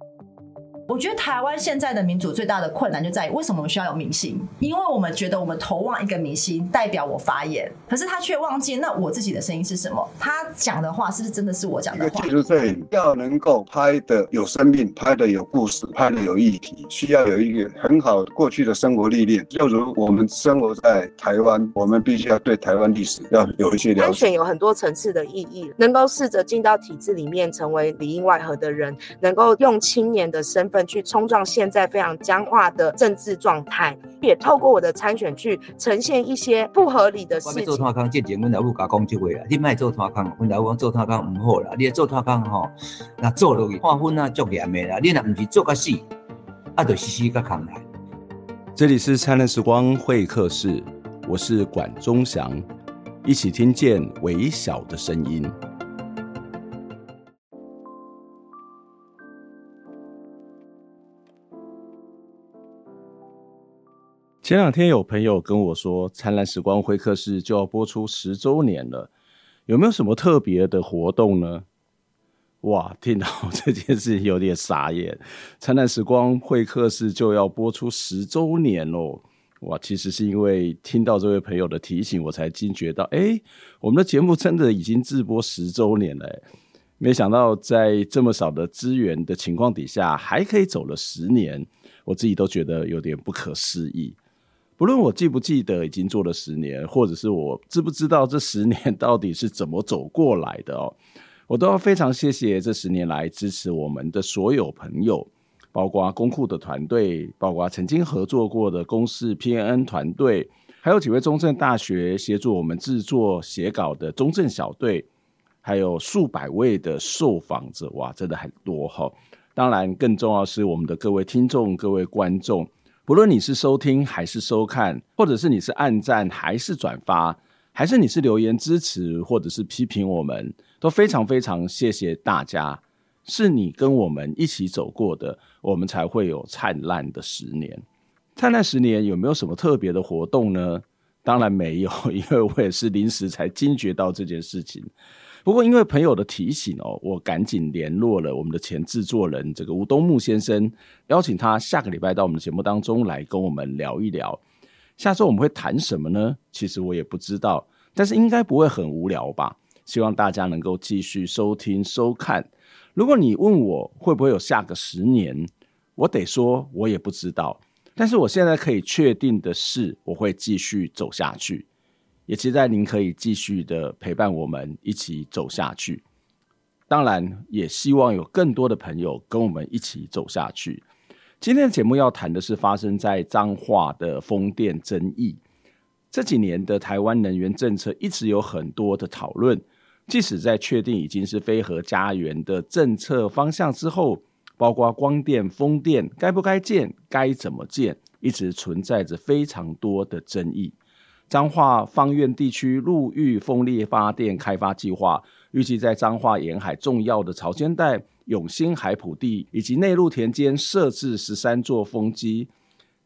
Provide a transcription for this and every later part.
Thank you. 我觉得台湾现在的民主最大的困难就在于，为什么我们需要有明星？因为我们觉得我们投望一个明星代表我发言，可是他却忘记那我自己的声音是什么？他讲的话是不是真的是我讲的话？一个纪录片要能够拍的有生命，拍的有故事，拍的有议题，需要有一个很好过去的生活历练。就如我们生活在台湾，我们必须要对台湾历史要有一些了解。安全有很多层次的意义，能够试着进到体制里面，成为里应外合的人，能够用青年的身份。去冲撞现在非常僵化的政治状态，也透过我的参选去呈现一些不合理的事情。做做康，这节我老母甲讲这话啦，你卖做做康，我老母讲做做康唔好啦，你做做康吼，那做落去划分啊，足严的啦，你若唔是做个死，啊，就死死个扛来。这里是灿烂时光会客室，我是管中祥，一起听见微小的声音。前两天有朋友跟我说，《灿烂时光会客室》就要播出十周年了，有没有什么特别的活动呢？哇，听到这件事有点傻眼，《灿烂时光会客室》就要播出十周年喽！哇，其实是因为听到这位朋友的提醒，我才惊觉到，哎，我们的节目真的已经直播十周年了，没想到在这么少的资源的情况底下，还可以走了十年，我自己都觉得有点不可思议。不论我记不记得已经做了十年，或者是我知不知道这十年到底是怎么走过来的哦，我都要非常谢谢这十年来支持我们的所有朋友，包括公库的团队，包括曾经合作过的公司 PNN 团队，还有几位中正大学协助我们制作写稿的中正小队，还有数百位的受访者，哇，真的很多哈！当然，更重要是我们的各位听众、各位观众。无论你是收听还是收看，或者是你是按赞还是转发，还是你是留言支持或者是批评我们，都非常非常谢谢大家。是你跟我们一起走过的，我们才会有灿烂的十年。灿烂十年有没有什么特别的活动呢？当然没有，因为我也是临时才惊觉到这件事情。不过，因为朋友的提醒哦，我赶紧联络了我们的前制作人这个吴东木先生，邀请他下个礼拜到我们的节目当中来跟我们聊一聊。下周我们会谈什么呢？其实我也不知道，但是应该不会很无聊吧？希望大家能够继续收听收看。如果你问我会不会有下个十年，我得说我也不知道。但是我现在可以确定的是，我会继续走下去。也期待您可以继续的陪伴我们一起走下去，当然也希望有更多的朋友跟我们一起走下去。今天的节目要谈的是发生在彰化的风电争议。这几年的台湾能源政策一直有很多的讨论，即使在确定已经是非核家园的政策方向之后，包括光电、风电该不该建、该怎么建，一直存在着非常多的争议。彰化芳苑地区陆域风力发电开发计划，预计在彰化沿海重要的潮间带、永兴海埔地以及内陆田间设置十三座风机。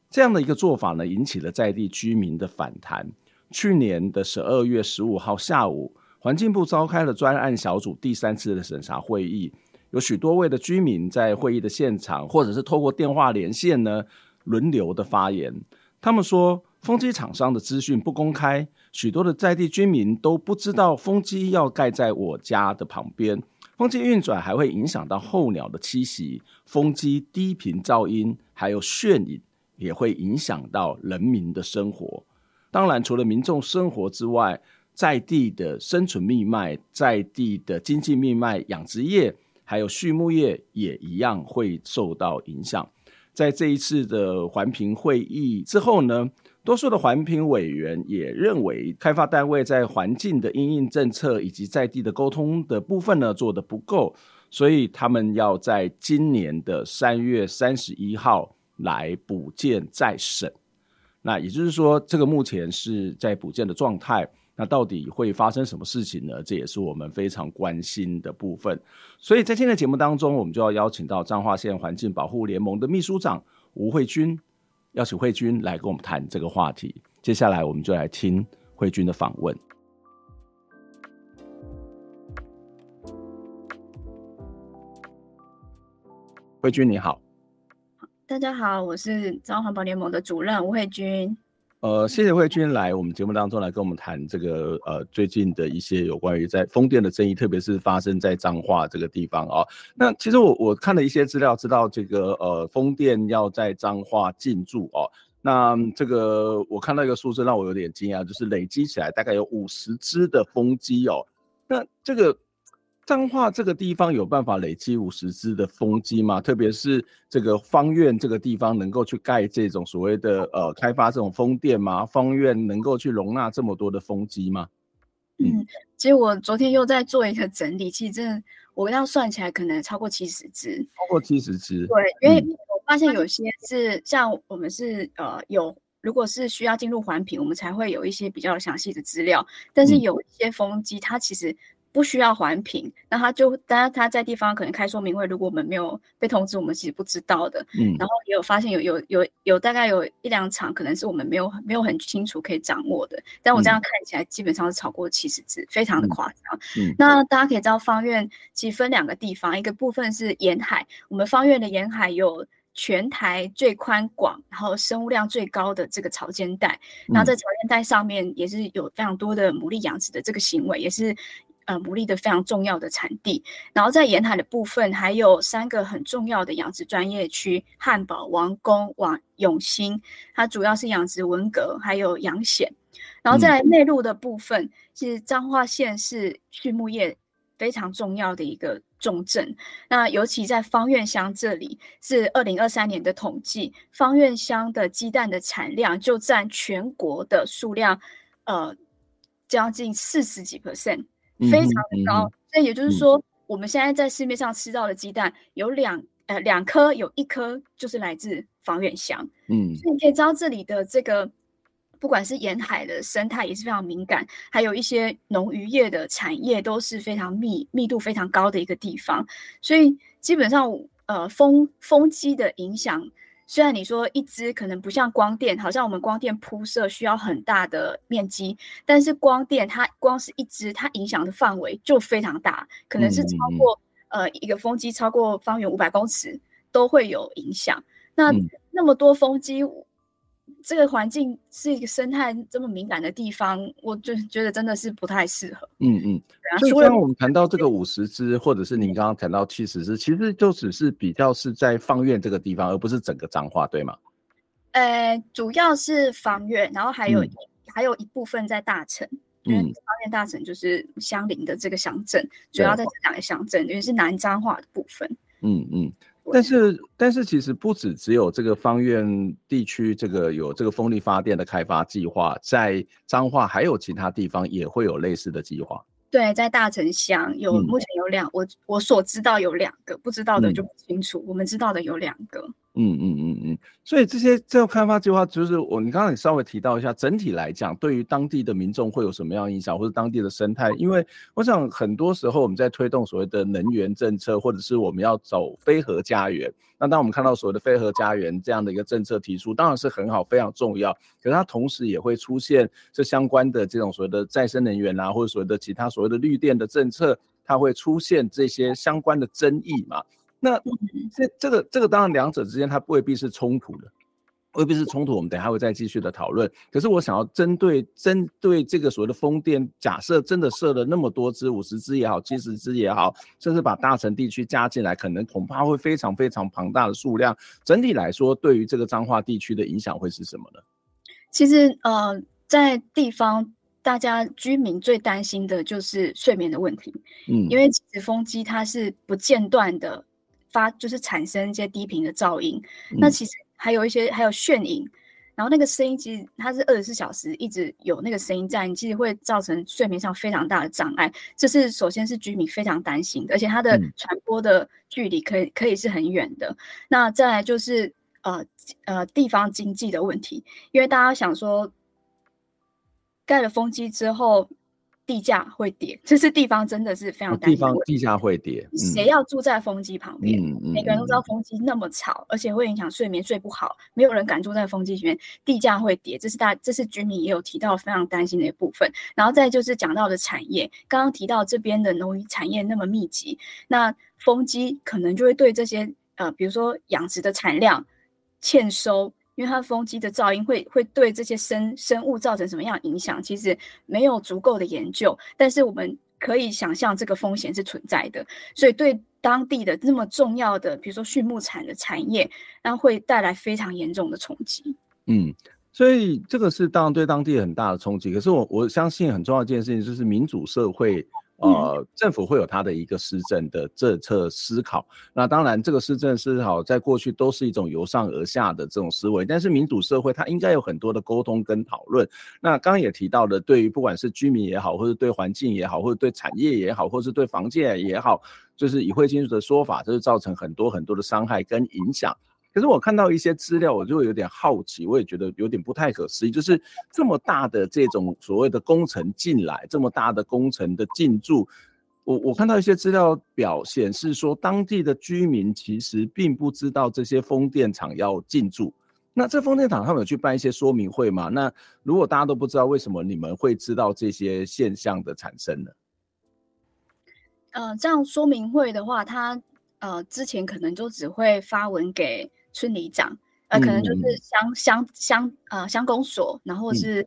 这样的一个做法呢，引起了在地居民的反弹。去年的十二月十五号下午，环境部召开了专案小组第三次的审查会议，有许多位的居民在会议的现场，或者是透过电话连线呢，轮流的发言。他们说，风机厂商的资讯不公开，许多的在地居民都不知道风机要盖在我家的旁边。风机运转还会影响到候鸟的栖息，风机低频噪音还有眩影也会影响到人民的生活。当然，除了民众生活之外，在地的生存命脉、在地的经济命脉、养殖业还有畜牧业也一样会受到影响。在这一次的环评会议之后呢，多数的环评委员也认为，开发单位在环境的因应政策以及在地的沟通的部分呢，做得不够，所以他们要在今年的三月三十一号来补件再审。那也就是说，这个目前是在补件的状态。那到底会发生什么事情呢？这也是我们非常关心的部分。所以在今天的节目当中，我们就要邀请到彰化县环境保护联盟的秘书长吴慧君。邀请慧君来跟我们谈这个话题。接下来，我们就来听慧君的访问。《慧君你好。大家好，我是彰化环保联盟的主任吴慧君。呃，谢谢慧君来我们节目当中来跟我们谈这个呃最近的一些有关于在风电的争议，特别是发生在彰化这个地方啊、那其实我我看了一些资料，知道这个呃风电要在彰化进驻哦。那这个我看到一个数字让我有点惊讶，就是累积起来大概有五十只的风机哦。那这个。彰化这个地方有办法累积五十只的风机吗？特别是这个方院这个地方能够去盖这种所谓的呃开发这种风电吗？方院能够去容纳这么多的风机吗？嗯，其实我昨天又在做一个整理，其实真的我要算起来可能超过七十只，超过七十只。对，因为我发现有些是像我们是呃有，如果是需要进入环评，我们才会有一些比较详细的资料，但是有一些风机它其实。不需要环评，那他就当然他在地方可能开说明会，如果我们没有被通知，我们其实不知道的。嗯，然后也有发现有有有有大概有一两场，可能是我们没有没有很清楚可以掌握的。但我这样看起来，基本上是超过七十只，嗯，非常的夸张。嗯，那大家可以知道，方院其实分两个地方，一个部分是沿海，我们方院的沿海有全台最宽广，然后生物量最高的这个潮间带。然后在潮间带上面也是有非常多的牡蛎养殖的这个行为，也是。呃，牡蛎的非常重要的产地，然后在沿海的部分还有三个很重要的养殖专业区：汉堡、王宫、往永兴。它主要是养殖文蛤，还有养蚬。然后在内陆的部分，其实彰化县是畜牧业非常重要的一个重镇。那尤其在方院乡这里，是二零二三年的统计，方院乡的鸡蛋的产量就占全国的数量，呃，将近四十几 percent。非常的高，所以也就是说，我们现在在市面上吃到的鸡蛋有两呃两颗，有一颗就是来自防远乡。嗯，所以你可以知道这里的这个不管是沿海的生态也是非常敏感，还有一些农渔业的产业都是非常密密度非常高的一个地方，所以基本上呃风风机的影响。虽然你说一支可能不像光电，好像我们光电铺设需要很大的面积，但是光电它光是一支，它影响的范围就非常大，可能是超过、嗯、呃一个风机超过方圆五百公尺都会有影响。那、嗯、那么多风机。这个环境是一个生态这么敏感的地方，我就觉得真的是不太适合。嗯嗯，所以刚刚我们谈到这个五十只，或者是您刚刚谈到七十只，其实就只是比较是在方院这个地方，而不是整个彰化，对吗？呃，主要是方院，然后还有、嗯、还有一部分在大城，因为芳苑大城就是相邻的这个乡镇，主要在这两个乡镇，因为是南彰化的部分。嗯嗯。但是，但是其实不止只有这个方院地区，这个有这个风力发电的开发计划，在彰化还有其他地方也会有类似的计划。对，在大城乡有，目前有两，我我所知道有两个，不知道的就不清楚。我们知道的有两个。嗯嗯嗯嗯，所以这些这个开发计划，就是我你刚刚也稍微提到一下，整体来讲，对于当地的民众会有什么样影响，或者当地的生态？因为我想很多时候我们在推动所谓的能源政策，或者是我们要走非核家园，那当我们看到所谓的非核家园这样的一个政策提出，当然是很好，非常重要。可是它同时也会出现这相关的这种所谓的再生能源啊，或者所谓的其他所谓的绿电的政策，它会出现这些相关的争议嘛？那这这个这个当然两者之间它未必是冲突的，未必是冲突。我们等一下会再继续的讨论。可是我想要针对针对这个所谓的风电，假设真的设了那么多只，五十只也好，七十只也好，甚至把大城地区加进来，可能恐怕会非常非常庞大的数量。整体来说，对于这个彰化地区的影响会是什么呢？其实呃，在地方大家居民最担心的就是睡眠的问题，嗯，因为其实风机它是不间断的。发就是产生一些低频的噪音，嗯，那其实还有一些还有眩影，然后那个声音其实它是二十四小时一直有那个声音在，你其实会造成睡眠上非常大的障碍。这是首先是居民非常担心的，而且它的传播的距离可以可以是很远的。那再来就是呃呃地方经济的问题，因为大家想说盖了风机之后。地价会跌，这是地方真的是非常担心。地方地价会跌，谁要住在风机旁边？嗯嗯，每个人都知道风机那么吵，而且会影响睡眠，睡不好，没有人敢住在风机里面。地价会跌，这是大，这是居民也有提到非常担心的一部分。然后再就是讲到的产业，刚刚提到这边的农渔产业那么密集，那风机可能就会对这些呃，比如说养殖的产量欠收，因为它风机的噪音会会对这些生生物造成什么样影响，其实没有足够的研究，但是我们可以想象这个风险是存在的，所以对当地的那么重要的，比如说畜牧产的产业，那会带来非常严重的冲击。嗯。所以这个是当然对当地很大的冲击，可是我我相信很重要一件事情就是民主社会，呃，政府会有它的一个施政的政策思考。那当然，这个施政思考在过去都是一种由上而下的这种思维，但是民主社会它应该有很多的沟通跟讨论。那刚刚也提到的，对于不管是居民也好，或者对环境也好，或者对产业也好，或者是对房价也好，就是以会金属的说法，就是造成很多很多的伤害跟影响。可是我看到一些资料，我就有点好奇，我也觉得有点不太可思议，就是这么大的这种所谓的工程进来，这么大的工程的进驻，我我看到一些资料表显示说，当地的居民其实并不知道这些风电场要进驻。那这风电场他们有去办一些说明会吗？那如果大家都不知道，为什么你们会知道这些现象的产生呢？呃，这样说明会的话，他呃之前可能就只会发文给。村里长，呃，可能就是乡乡乡呃乡公所，然后是、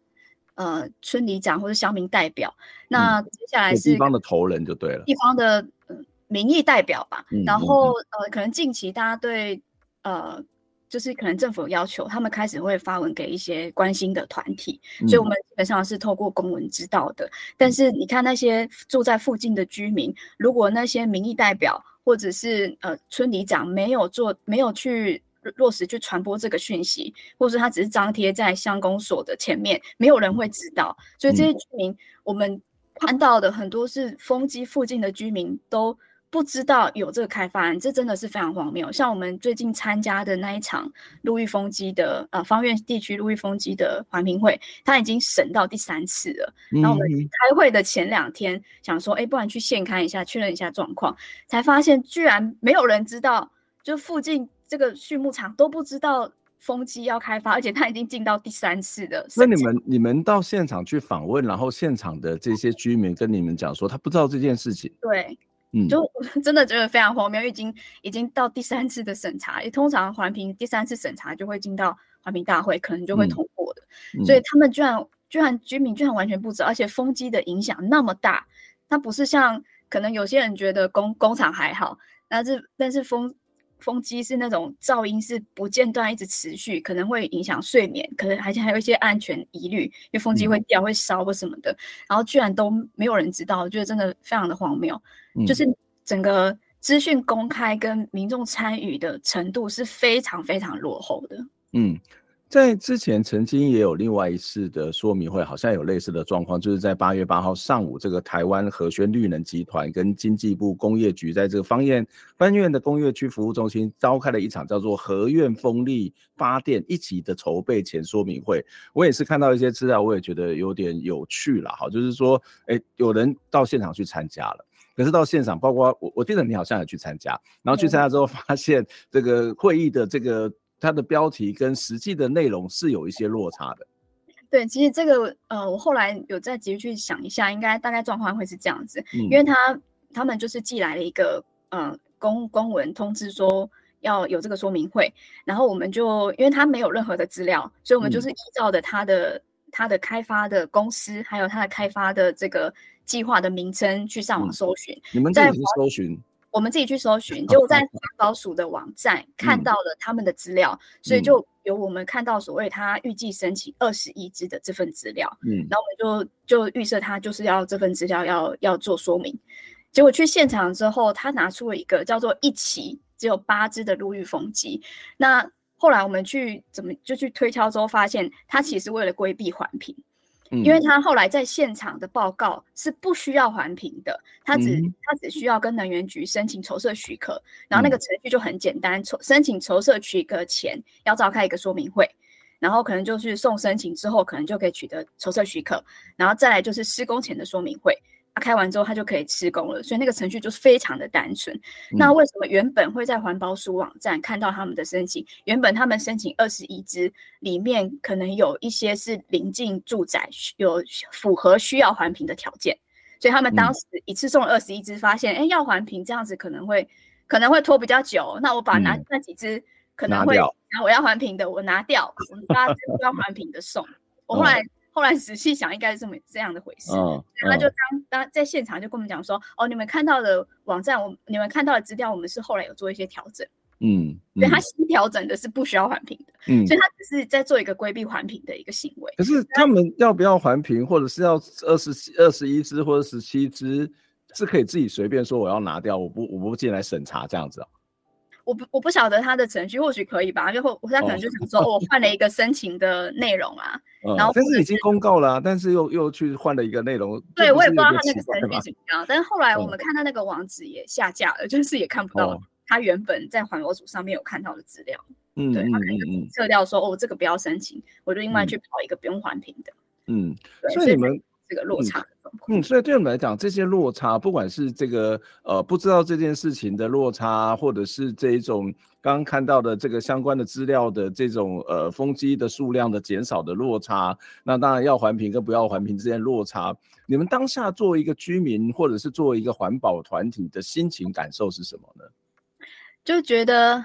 嗯、呃村里长或者乡民代表。那接下来是地方的头人就对了，地方的、呃、民意代表吧。嗯、然后呃，可能近期大家对呃，就是可能政府有要求，他们开始会发文给一些关心的团体，嗯、所以我们基本上是透过公文知道的。但是你看那些住在附近的居民，如果那些民意代表或者是呃村里长没有做，没有去。落实去传播这个讯息，或者是他只是张贴在乡公所的前面，没有人会知道。所以这些居民，我们看到的很多是风机附近的居民都不知道有这个开发案，这真的是非常荒谬。像我们最近参加的那一场陆域风机的呃方院地区陆域风机的环评会，他已经审到第三次了。然后我们开会的前两天想说，哎，不然去现勘一下，确认一下状况，才发现居然没有人知道，就附近。这个畜牧场都不知道风机要开发，而且他已经进到第三次的。那你们你们到现场去访问，然后现场的这些居民跟你们讲说，他不知道这件事情。对，嗯，就 真的觉得非常荒谬，已经已经到第三次的审查，也通常环评第三次审查就会进到环评大会，可能就会通过的。嗯、所以他们居然居然居民居然完全不知道，而且风机的影响那么大，它不是像可能有些人觉得工工厂还好，但是但是风。风机是那种噪音是不间断一直持续，可能会影响睡眠，可能而且还有一些安全疑虑，因为风机会掉、会烧或什么的，然后居然都没有人知道，我觉得真的非常的荒谬。嗯、就是整个资讯公开跟民众参与的程度是非常非常落后的。嗯。在之前曾经也有另外一次的说明会，好像有类似的状况，就是在八月八号上午，这个台湾和轩绿能集团跟经济部工业局在这个方院方院的工业区服务中心召开了一场叫做“和苑风力发电一起”的筹备前说明会。我也是看到一些资料，我也觉得有点有趣了，哈，就是说，哎，有人到现场去参加了，可是到现场，包括我，我记得你好像也去参加，然后去参加之后发现这个会议的这个。它的标题跟实际的内容是有一些落差的。对，其实这个呃，我后来有再继续去想一下，应该大概状况会是这样子，嗯、因为他他们就是寄来了一个呃公公文通知说要有这个说明会，然后我们就因为他没有任何的资料，所以我们就是依照的他的、嗯、他的开发的公司，还有他的开发的这个计划的名称去上网搜寻。嗯、你们自己去搜寻？我们自己去搜寻，结果在环保署的网站看到了他们的资料，嗯、所以就有我们看到所谓他预计申请二十一只的这份资料，嗯，然后我们就就预设他就是要这份资料要要做说明，结果去现场之后，他拿出了一个叫做一期只有八只的陆域风机，那后来我们去怎么就去推敲之后，发现他其实为了规避环评。因为他后来在现场的报告是不需要环评的，他只他只需要跟能源局申请筹设许可，然后那个程序就很简单，筹申请筹设许可前要召开一个说明会，然后可能就是送申请之后，可能就可以取得筹设许可，然后再来就是施工前的说明会。开完之后，他就可以施工了，所以那个程序就是非常的单纯。嗯、那为什么原本会在环保署网站看到他们的申请？原本他们申请二十一支，里面可能有一些是临近住宅，有符合需要环评的条件，所以他们当时一次送了二十一支，发现哎、欸、要环评这样子可能会可能会拖比较久，那我把拿那几只可能会拿掉然后我要环评的，我拿掉，我们大家不要环评的送。我后来、嗯、后来仔细想，应该是这么这样的回事。嗯，他就当当在现场就跟我们讲说，哦，你们看到的网站，我你们看到的资料，我们是后来有做一些调整。嗯，所以他新调整的是不需要环评的，嗯，所以他只是在做一个规避环评的一个行为。可是他们要不要环评，或者是要二十二十一只或者十七只，是可以自己随便说我要拿掉，我不我不进来审查这样子啊？我不我不晓得他的程序，或许可以吧，就或他可能就想说，我换了一个申请的内容啊，然后但是已经公告了，但是又又去换了一个内容。对，我也不知道他那个程序怎么样，但是后来我们看到那个网址也下架了，就是也看不到。他原本在环保组上面有看到的资料，嗯，对，他可能撤掉说，哦，这个不要申请，我就另外去跑一个不用环评的，嗯，所以你们这个落差，嗯，所以对我们来讲，这些落差，不管是这个呃不知道这件事情的落差，或者是这一种刚刚看到的这个相关的资料的这种呃风机的数量的减少的落差，那当然要环评跟不要环评之间落差，你们当下作为一个居民或者是作为一个环保团体的心情感受是什么呢？就觉得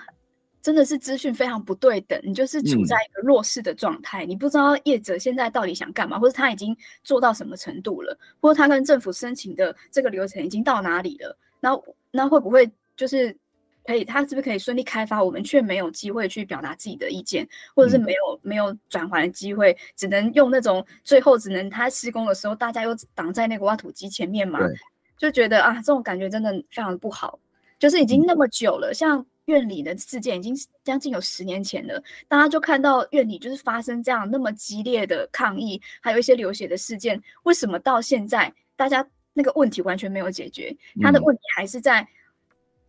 真的是资讯非常不对等，你就是处在一个弱势的状态，嗯、你不知道业者现在到底想干嘛，或者他已经做到什么程度了，或者他跟政府申请的这个流程已经到哪里了，那那会不会就是可以，他是不是可以顺利开发，我们却没有机会去表达自己的意见，或者是没有、嗯、没有转圜的机会，只能用那种最后只能他施工的时候，大家又挡在那个挖土机前面嘛，就觉得啊，这种感觉真的非常的不好。就是已经那么久了，像苑里的事件已经将近有十年前了，大家就看到院里就是发生这样那么激烈的抗议，还有一些流血的事件，为什么到现在大家那个问题完全没有解决？他的问题还是在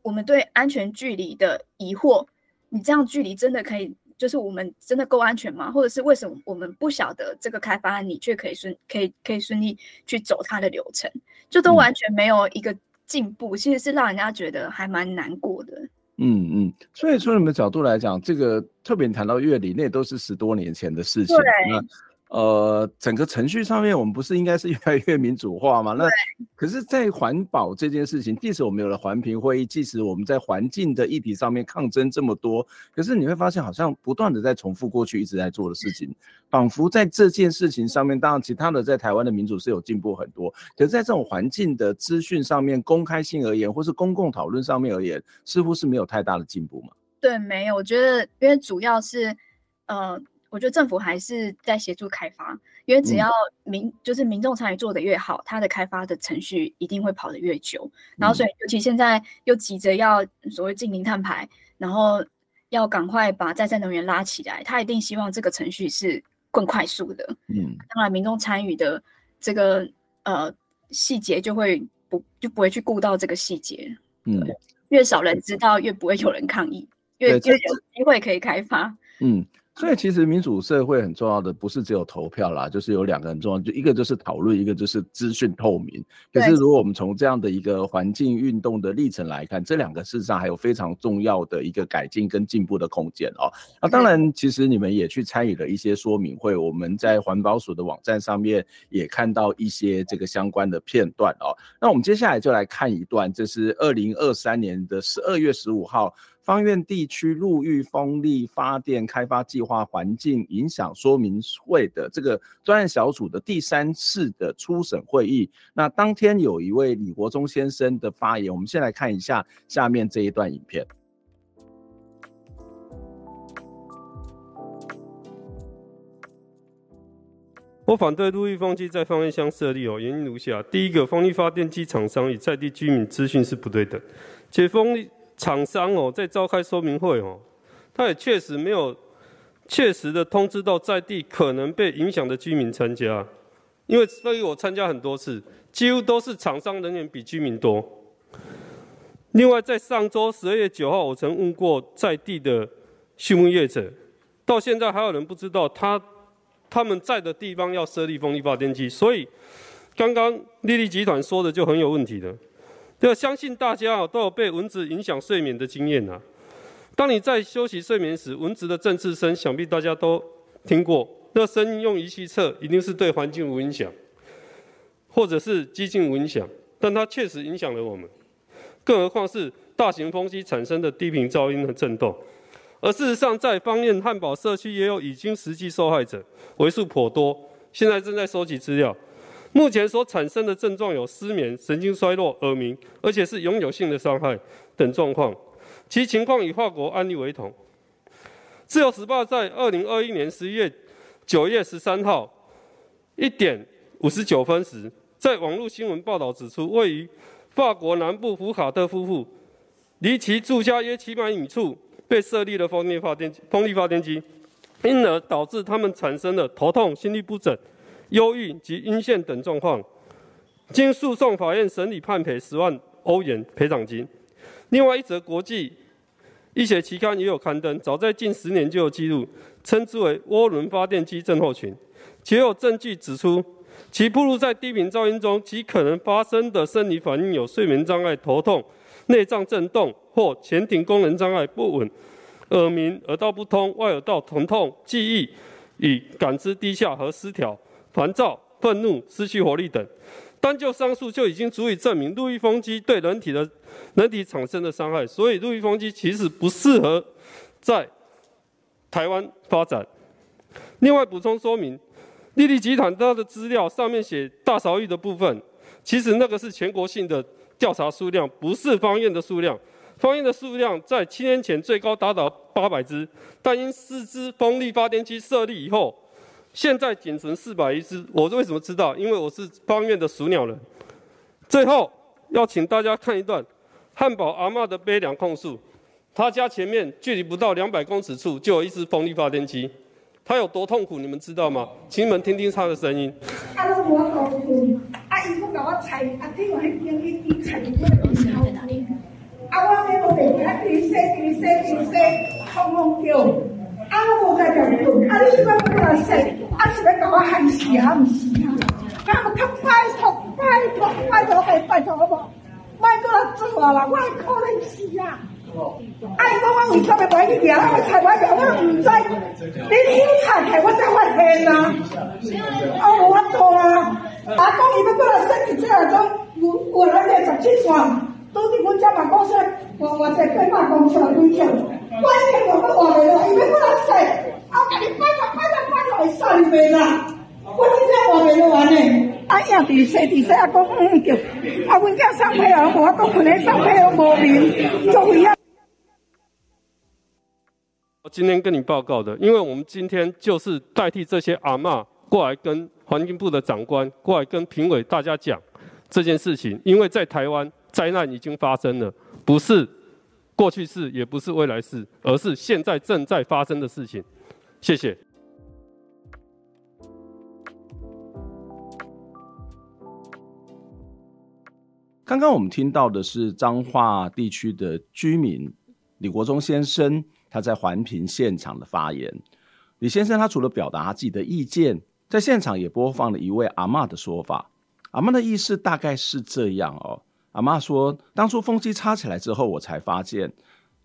我们对安全距离的疑惑。你这样距离真的可以，就是我们真的够安全吗？或者是为什么我们不晓得这个开发案，你却可以顺可以可以顺利去走它的流程，就都完全没有一个。进步其实是让人家觉得还蛮难过的。嗯嗯，所以从你们角度来讲，这个特别谈到乐理，那都是十多年前的事情。对。呃，整个程序上面，我们不是应该是越来越民主化吗？那可是，在环保这件事情，即使我们有了环评会议，即使我们在环境的议题上面抗争这么多，可是你会发现，好像不断的在重复过去一直在做的事情，仿佛在这件事情上面，当然其他的在台湾的民主是有进步很多，可是在这种环境的资讯上面，公开性而言，或是公共讨论上面而言，似乎是没有太大的进步嘛？对，没有，我觉得因为主要是，呃。我觉得政府还是在协助开发，因为只要民、嗯、就是民众参与做得越好，它的开发的程序一定会跑得越久。然后，所以尤其现在又急着要所谓净零碳排，然后要赶快把再生能源拉起来，他一定希望这个程序是更快速的。嗯，当然民众参与的这个呃细节就会不就不会去顾到这个细节。嗯，越少人知道，越不会有人抗议，越越有机会可以开发。嗯。所以其实民主社会很重要的不是只有投票啦，就是有两个很重要，就一个就是讨论，一个就是资讯透明。可是如果我们从这样的一个环境运动的历程来看，这两个事实上还有非常重要的一个改进跟进步的空间哦。那当然，其实你们也去参与了一些说明会，我们在环保署的网站上面也看到一些这个相关的片段哦。那我们接下来就来看一段，这是二零二三年的十二月十五号。方苑地区陆域风力发电开发计划环境影响说明会的这个专案小组的第三次的初审会议，那当天有一位李国忠先生的发言，我们先来看一下下面这一段影片。我反对陆域风机在方苑乡设立哦，原因如下：第一个，风力发电机厂商与在地居民资讯是不对等，且风力。厂商哦，在召开说明会哦，他也确实没有确实的通知到在地可能被影响的居民参加，因为所以我参加很多次，几乎都是厂商人员比居民多。另外，在上周十二月九号，我曾问过在地的畜牧业者，到现在还有人不知道他他们在的地方要设立风力发电机，所以刚刚丽丽集团说的就很有问题了。要相信大家，都有被蚊子影响睡眠的经验呐。当你在休息睡眠时，蚊子的振翅声，想必大家都听过。那声音用仪器测，一定是对环境无影响，或者是几近无影响，但它确实影响了我们。更何况是大型风机产生的低频噪音和震动。而事实上，在方燕汉堡社区也有已经实际受害者，为数颇多。现在正在收集资料。目前所产生的症状有失眠、神经衰弱、耳鸣，而且是永久性的伤害等状况。其情况与法国案例为同。自由时报在二零二一年十一月九月十三号一点五十九分时，在网络新闻报道指出，位于法国南部福卡特夫妇离其住家约七百米处。被设立了风力发电，风力发电机，因而导致他们产生了头痛、心律不整、忧郁及晕眩等状况。经诉讼法院审理，判赔十万欧元赔偿金。另外一则国际医学期刊也有刊登，早在近十年就有记录，称之为涡轮发电机症候群，且有证据指出，其暴露在低频噪音中，其可能发生的生理反应有睡眠障碍、头痛、内脏震动。或前庭功能障碍不稳、耳鸣、耳道不通、外耳道疼痛、记忆与感知低下和失调、烦躁、愤怒、失去活力等。单就上述就已经足以证明陆域风机对人体的人体产生的伤害，所以陆域风机其实不适合在台湾发展。另外补充说明，力立集团它的资料上面写大韶域的部分，其实那个是全国性的调查数量，不是方院的数量。方院的数量在七年前最高达到八百只，但因四支风力发电机设立以后，现在仅存四百一只。我为什么知道？因为我是芳苑的属鸟人。最后要请大家看一段汉堡阿嬷的悲凉控诉。他家前面距离不到两百公尺处就有一只风力发电机，他有多痛苦，你们知道吗？请你们听听他的声音。啊，我阿姨不给我踩，阿弟我还愿意一踩。在哪里？啊！我喺个地下边洗边洗边洗，轰轰叫。啊！我无在条困，啊！你点解不来洗？啊！是要搞我害死啊？唔是啊！啊！我靠！拜托拜托拜托，系拜托好无？莫搁来做啦！我可能死啊！啊！伊讲我为什么买去养？我菜我养，我唔知。你先拆开，我才发现啊！啊！无法度啊！啊！讲伊要过来洗，这样种我我来个十七岁。都是阮家办公室，我我在对办公室里头，我一天我都话了，因为不能洗，我给你拜托拜托拜托，会扫你面啦。我今天话没完呢，啊呀，地洗地洗啊，讲嗯叫，啊，阮家上配啊，我讲可能上配啊无面，就一样。我今天跟你报告的，因为我们今天就是代替这些阿嬷过来跟环境部的长官过来跟评委大家讲这件事情，因为在台湾。灾难已经发生了，不是过去式，也不是未来式，而是现在正在发生的事情。谢谢。刚刚我们听到的是彰化地区的居民李国忠先生，他在环评现场的发言。李先生他除了表达自己的意见，在现场也播放了一位阿嬷的说法。阿嬷的意思大概是这样哦。阿妈说：“当初风机插起来之后，我才发现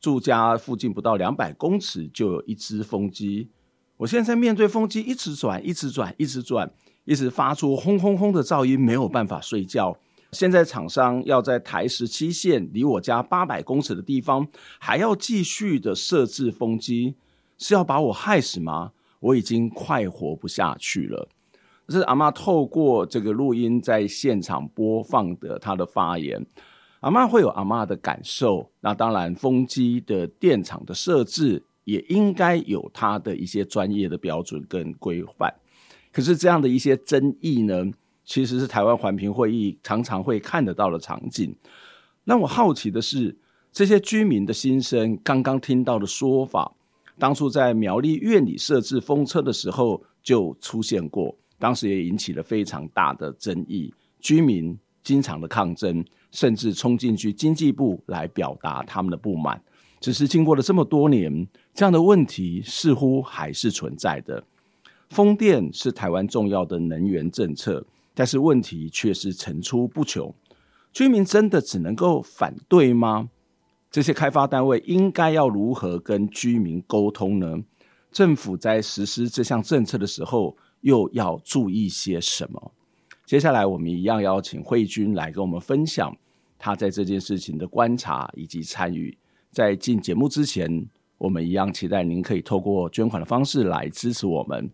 住家附近不到两百公尺就有一只风机。我现在面对风机一直转，一直转，一直转，一直发出轰轰轰的噪音，没有办法睡觉。现在厂商要在台十七线离我家八百公尺的地方还要继续的设置风机，是要把我害死吗？我已经快活不下去了。”这是阿嬷透过这个录音在现场播放的她的发言，阿嬷会有阿嬷的感受。那当然，风机的电厂的设置也应该有它的一些专业的标准跟规范。可是这样的一些争议呢，其实是台湾环评会议常常会看得到的场景。那我好奇的是，这些居民的心声，刚刚听到的说法，当初在苗栗院里设置风车的时候就出现过。当时也引起了非常大的争议，居民经常的抗争，甚至冲进去经济部来表达他们的不满。只是经过了这么多年，这样的问题似乎还是存在的。风电是台湾重要的能源政策，但是问题却是层出不穷。居民真的只能够反对吗？这些开发单位应该要如何跟居民沟通呢？政府在实施这项政策的时候，又要注意些什么？接下来我们一样邀请慧君来跟我们分享他在这件事情的观察以及参与。在进节目之前，我们一样期待您可以透过捐款的方式来支持我们。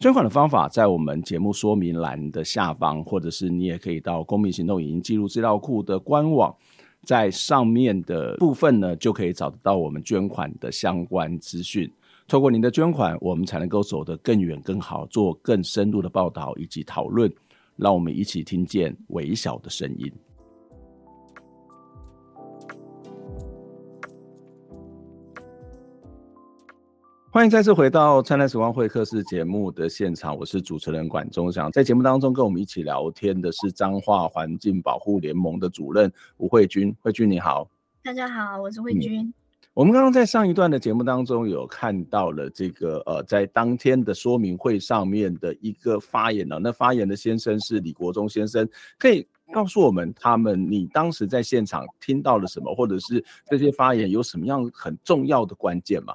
捐款的方法在我们节目说明栏的下方，或者是你也可以到公民行动影音记录资料库的官网，在上面的部分呢，就可以找得到我们捐款的相关资讯。透过您的捐款，我们才能够走得更远、更好，做更深入的报道以及讨论。让我们一起听见微小的声音。欢迎再次回到《灿烂时光会客室》节目的现场，我是主持人管中祥。在节目当中，跟我们一起聊天的是彰化环境保护联盟的主任吴慧君。慧君你好，大家好，我是慧君。我们刚刚在上一段的节目当中有看到了这个呃，在当天的说明会上面的一个发言呢、那发言的先生是李国忠先生，可以告诉我们他们你当时在现场听到了什么，或者是这些发言有什么样很重要的关键吗？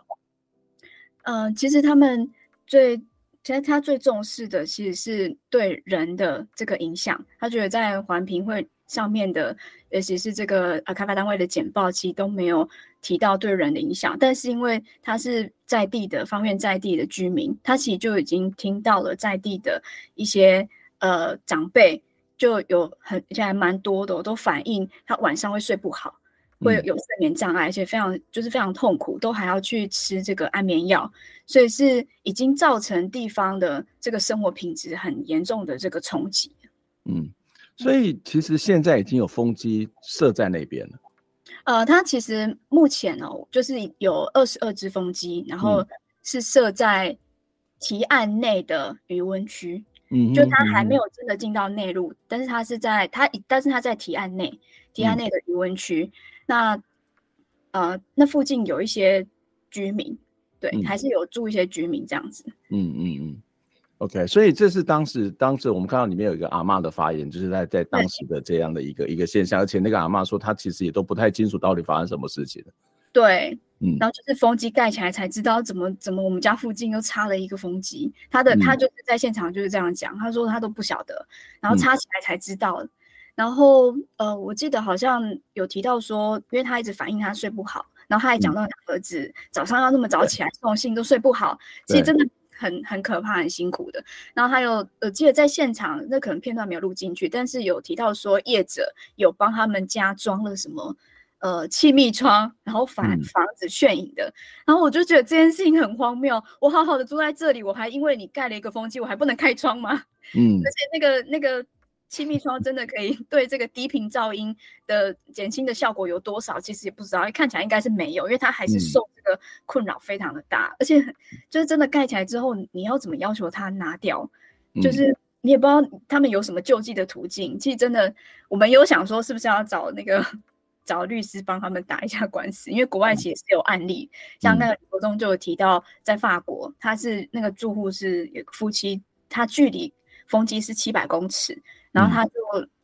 呃，其实他们最，其实他最重视的其实是对人的这个影响。他觉得在环评会上面的，尤其是这个呃开发单位的简报，其实都没有提到对人的影响。但是因为他是在地的方便在地的居民，他其实就已经听到了在地的一些呃长辈就有很现在还蛮多的，都反映他晚上会睡不好。会有睡眠障碍，而且非常就是非常痛苦，都还要去吃这个安眠药，所以是已经造成地方的这个生活品质很严重的这个冲击。嗯，所以其实现在已经有风机设在那边了。呃，它其实目前哦，就是有二十二只风机，然后是设在提案内的余温区。嗯，就它还没有真的进到内陆，嗯，但是它是在它，但是它在提案内，提案内的余温区。嗯那呃，那附近有一些居民，对，嗯、还是有住一些居民这样子。嗯嗯嗯。OK，所以这是当时当时我们看到里面有一个阿嬷的发言，就是在在当时的这样的一个一个现象，而且那个阿嬷说她其实也都不太清楚到底发生什么事情。对，嗯，然后就是风机盖起来才知道怎么怎么我们家附近又插了一个风机，他的他就是在现场就是这样讲，他说他都不晓得，然后插起来才知道。嗯然后，呃，我记得好像有提到说，因为他一直反映他睡不好，然后他还讲到他儿子早上要那么早起来送信都睡不好，其实真的很很可怕，很辛苦的。然后还有，呃，记得在现场，那可能片段没有录进去，但是有提到说业者有帮他们家装了什么，呃，气密窗，然后防防止眩影的。然后我就觉得这件事情很荒谬，我好好的住在这里，我还因为你盖了一个风机，我还不能开窗吗？嗯，而且那个那个。气密窗真的可以 对这个低频噪音的减轻的效果有多少？其实也不知道，看起来应该是没有，因为它还是受这个困扰非常的大，嗯、而且就是真的盖起来之后，你要怎么要求它拿掉？就是你也不知道他们有什么救济的途径。其实真的，我们有想说是不是要找那个 找律师帮他们打一下官司，因为国外其实是有案例，嗯、像那个活动就有提到，在法国，他是那个住户是夫妻，他距离风机是七百公尺。然后他就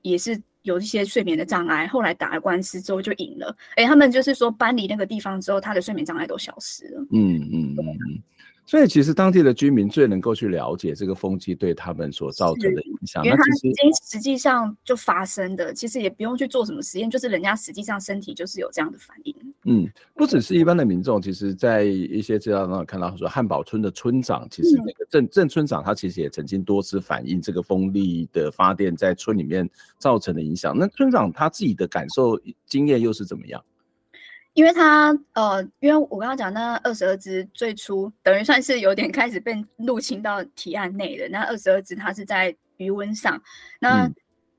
也是有一些睡眠的障碍，后来打了官司之后就赢了。哎，他们就是说搬离那个地方之后，他的睡眠障碍都消失了。嗯嗯嗯嗯。所以其实当地的居民最能够去了解这个风机对他们所造成的影响，因为它已经实际上就发生的，其实也不用去做什么实验，就是人家实际上身体就是有这样的反应。嗯，不只是一般的民众，其实在一些资料上看到说，汉堡村的村长，其实那个郑郑村长他其实也曾经多次反映这个风力的发电在村里面造成的影响。那村长他自己的感受经验又是怎么样？因为它呃，因为我刚刚讲那二十二只最初等于算是有点开始被入侵到提案内的那二十二只，它是在余温上。那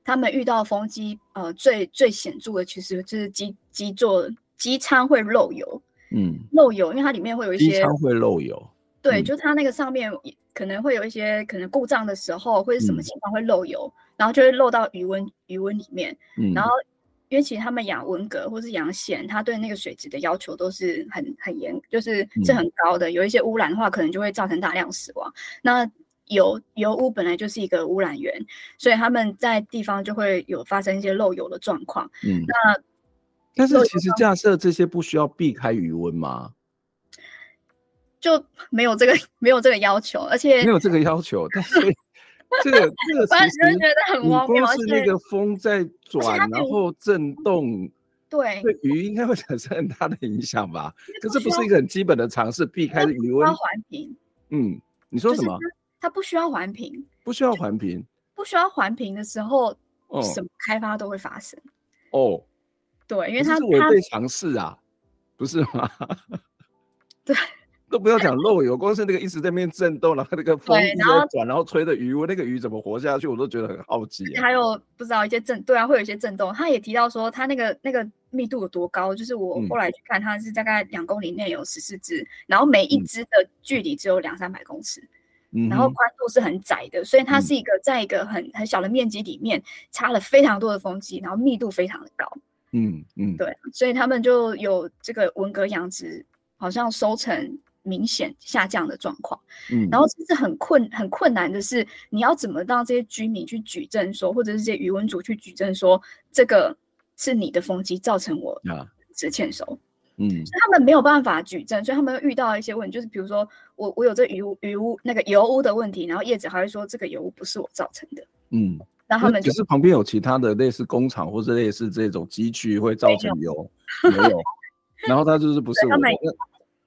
他们遇到风机呃最最显著的，其实就是机机座机舱会漏油，嗯，漏油，因为它里面会有一些机舱会漏油，对，就它那个上面可能会有一些可能故障的时候，或者什么情况会漏油，嗯、然后就会漏到余温余温里面，嗯，然后。因为其实他们养文蛤或是养蚬，它对那个水质的要求都是很很严，就是是很高的。有一些污染的话，可能就会造成大量死亡。那油油污本来就是一个污染源，所以他们在地方就会有发生一些漏油的状况。嗯，那但是其实架设这些不需要避开鱼温吗？就没有这个没有这个要求，而且没有这个要求，但是。这个这个其实觉得很荒谬，光是那个风在转，然后震动，对对鱼应该会产生很大的影响吧？可这不是一个很基本的尝试，避开鱼温环评。嗯，你说什么？它不需要环评，不需要环评，不需要环评的时候，哦，什么开发都会发生。哦，对，因为它是违背常识啊，不是吗？对。都不要讲漏油，光是那个一直在那边震动，然后那个风一直在转，然后吹的鱼，我那个鱼怎么活下去，我都觉得很好奇。还有不知道一些震，对啊，会有一些震动。他也提到说，他那个那个密度有多高，就是我后来去看，它是大概两公里内有十四只，然后每一只的距离只有两三百公尺，嗯、然后宽度是很窄的，所以它是一个在一个很很小的面积里面插了非常多的风机，然后密度非常的高。嗯嗯，对，所以他们就有这个文革养殖，好像收成。明显下降的状况，嗯，然后这是很困很困难的是，你要怎么让这些居民去举证说，或者是这些渔文族去举证说，这个是你的风机造成我是欠收，嗯，所以他们没有办法举证，所以他们遇到一些问题，就是比如说我我有这鱼鱼污那个油污的问题，然后业者还会说这个油污不是我造成的，嗯，然后他们就是旁边有其他的类似工厂或者类似这种机具会造成油 没有，然后他就是不是我。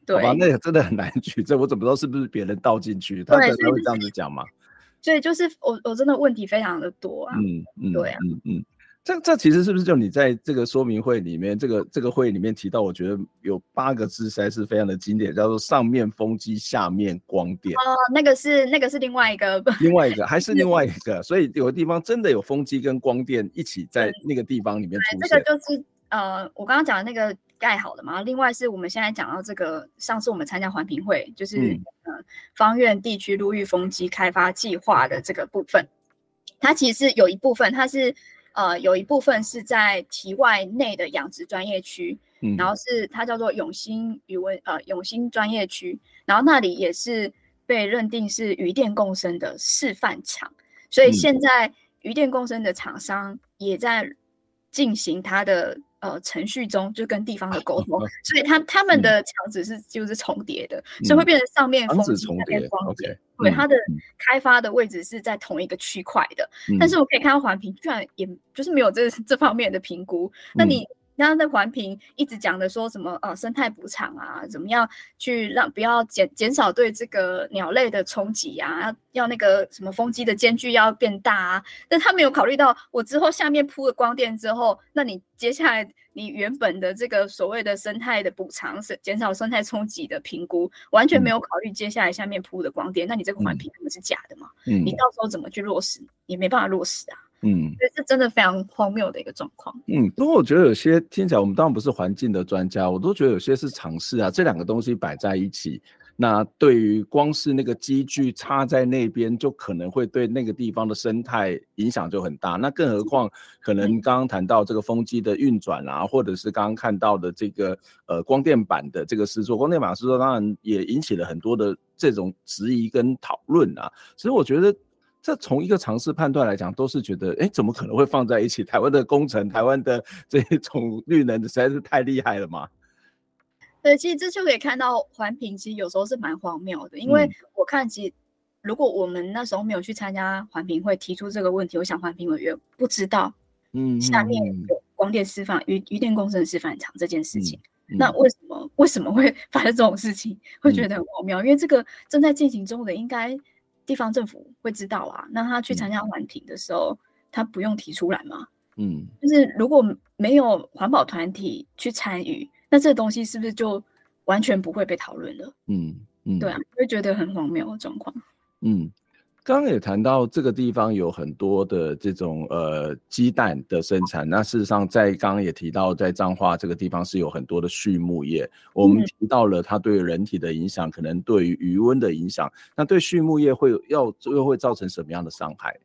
对吧？那也真的很难举证，我怎么知道是不是别人倒进去？他可能会这样子讲嘛？所以就是我我真的问题非常的多啊。嗯嗯，对啊，嗯嗯，这这其实是不是就你在这个说明会里面，这个这个会里面提到，我觉得有八个字实在是非常的经典，叫做上面风机，下面光电。哦，那个是那个是另外一个，另外一个还是另外一 个，所以有的地方真的有风机跟光电一起在那个地方里面出现。这个就是呃，我刚刚讲的那个。盖好了嘛？另外是我们现在讲到这个，上次我们参加环评会，就是、嗯、呃方院地区陆域风机开发计划的这个部分，它其实是有一部分，它是呃有一部分是在题外内的养殖专业区，嗯、然后是它叫做永兴渔文呃永兴专业区，然后那里也是被认定是渔电共生的示范场，所以现在渔电共生的厂商也在进行它的。呃，程序中就跟地方的沟通，所以他他们的墙纸是就是重叠的，嗯、所以会变成上面风景，下面光对，它的开发的位置是在同一个区块的，嗯、但是。我可以看到环评居然也就是没有这 这方面的评估，嗯、那你。刚刚在环评一直讲的说什么呃生态补偿啊，怎么样去让不要减减少对这个鸟类的冲击啊，要要那个什么风机的间距要变大啊，但他没有考虑到我之后下面铺了光电之后，那你接下来你原本的这个所谓的生态的补偿是减少生态冲击的评估，完全没有考虑接下来下面铺的光电，嗯、那你这个环评可能是假的嘛？嗯，你到时候怎么去落实？也没办法落实啊。嗯，这是真的非常荒谬的一个状况。嗯，不过我觉得有些听起来，我们当然不是环境的专家，我都觉得有些是常识啊。这两个东西摆在一起，那对于光是那个机具插在那边，就可能会对那个地方的生态影响就很大。那更何况，可能刚刚谈到这个风机的运转啊，或者是刚刚看到的这个呃光电板的这个施作，光电板施作当然也引起了很多的这种质疑跟讨论啊。其实我觉得。这从一个常识判断来讲，都是觉得，哎，怎么可能会放在一起？台湾的工程，台湾的这种绿能，实在是太厉害了嘛。对，其实这就可以看到环评，其实有时候是蛮荒谬的。因为我看，其实如果我们那时候没有去参加环评会，提出这个问题，我想环评委员不知道，嗯，下面有光电示范、渔渔电工程示范场这件事情。嗯嗯、那为什么为什么会发生这种事情？会觉得很荒谬？嗯、因为这个正在进行中的，应该。地方政府会知道啊，那他去参加环评的时候，嗯、他不用提出来吗？嗯，就是如果没有环保团体去参与，那这个东西是不是就完全不会被讨论了？嗯嗯，对啊，会觉得很荒谬的状况。嗯。刚刚也谈到这个地方有很多的这种呃鸡蛋的生产，那事实上在刚刚也提到，在彰化这个地方是有很多的畜牧业。我们提到了它对人体的影响，可能对于余温的影响，那对畜牧业会要又会造成什么样的伤害？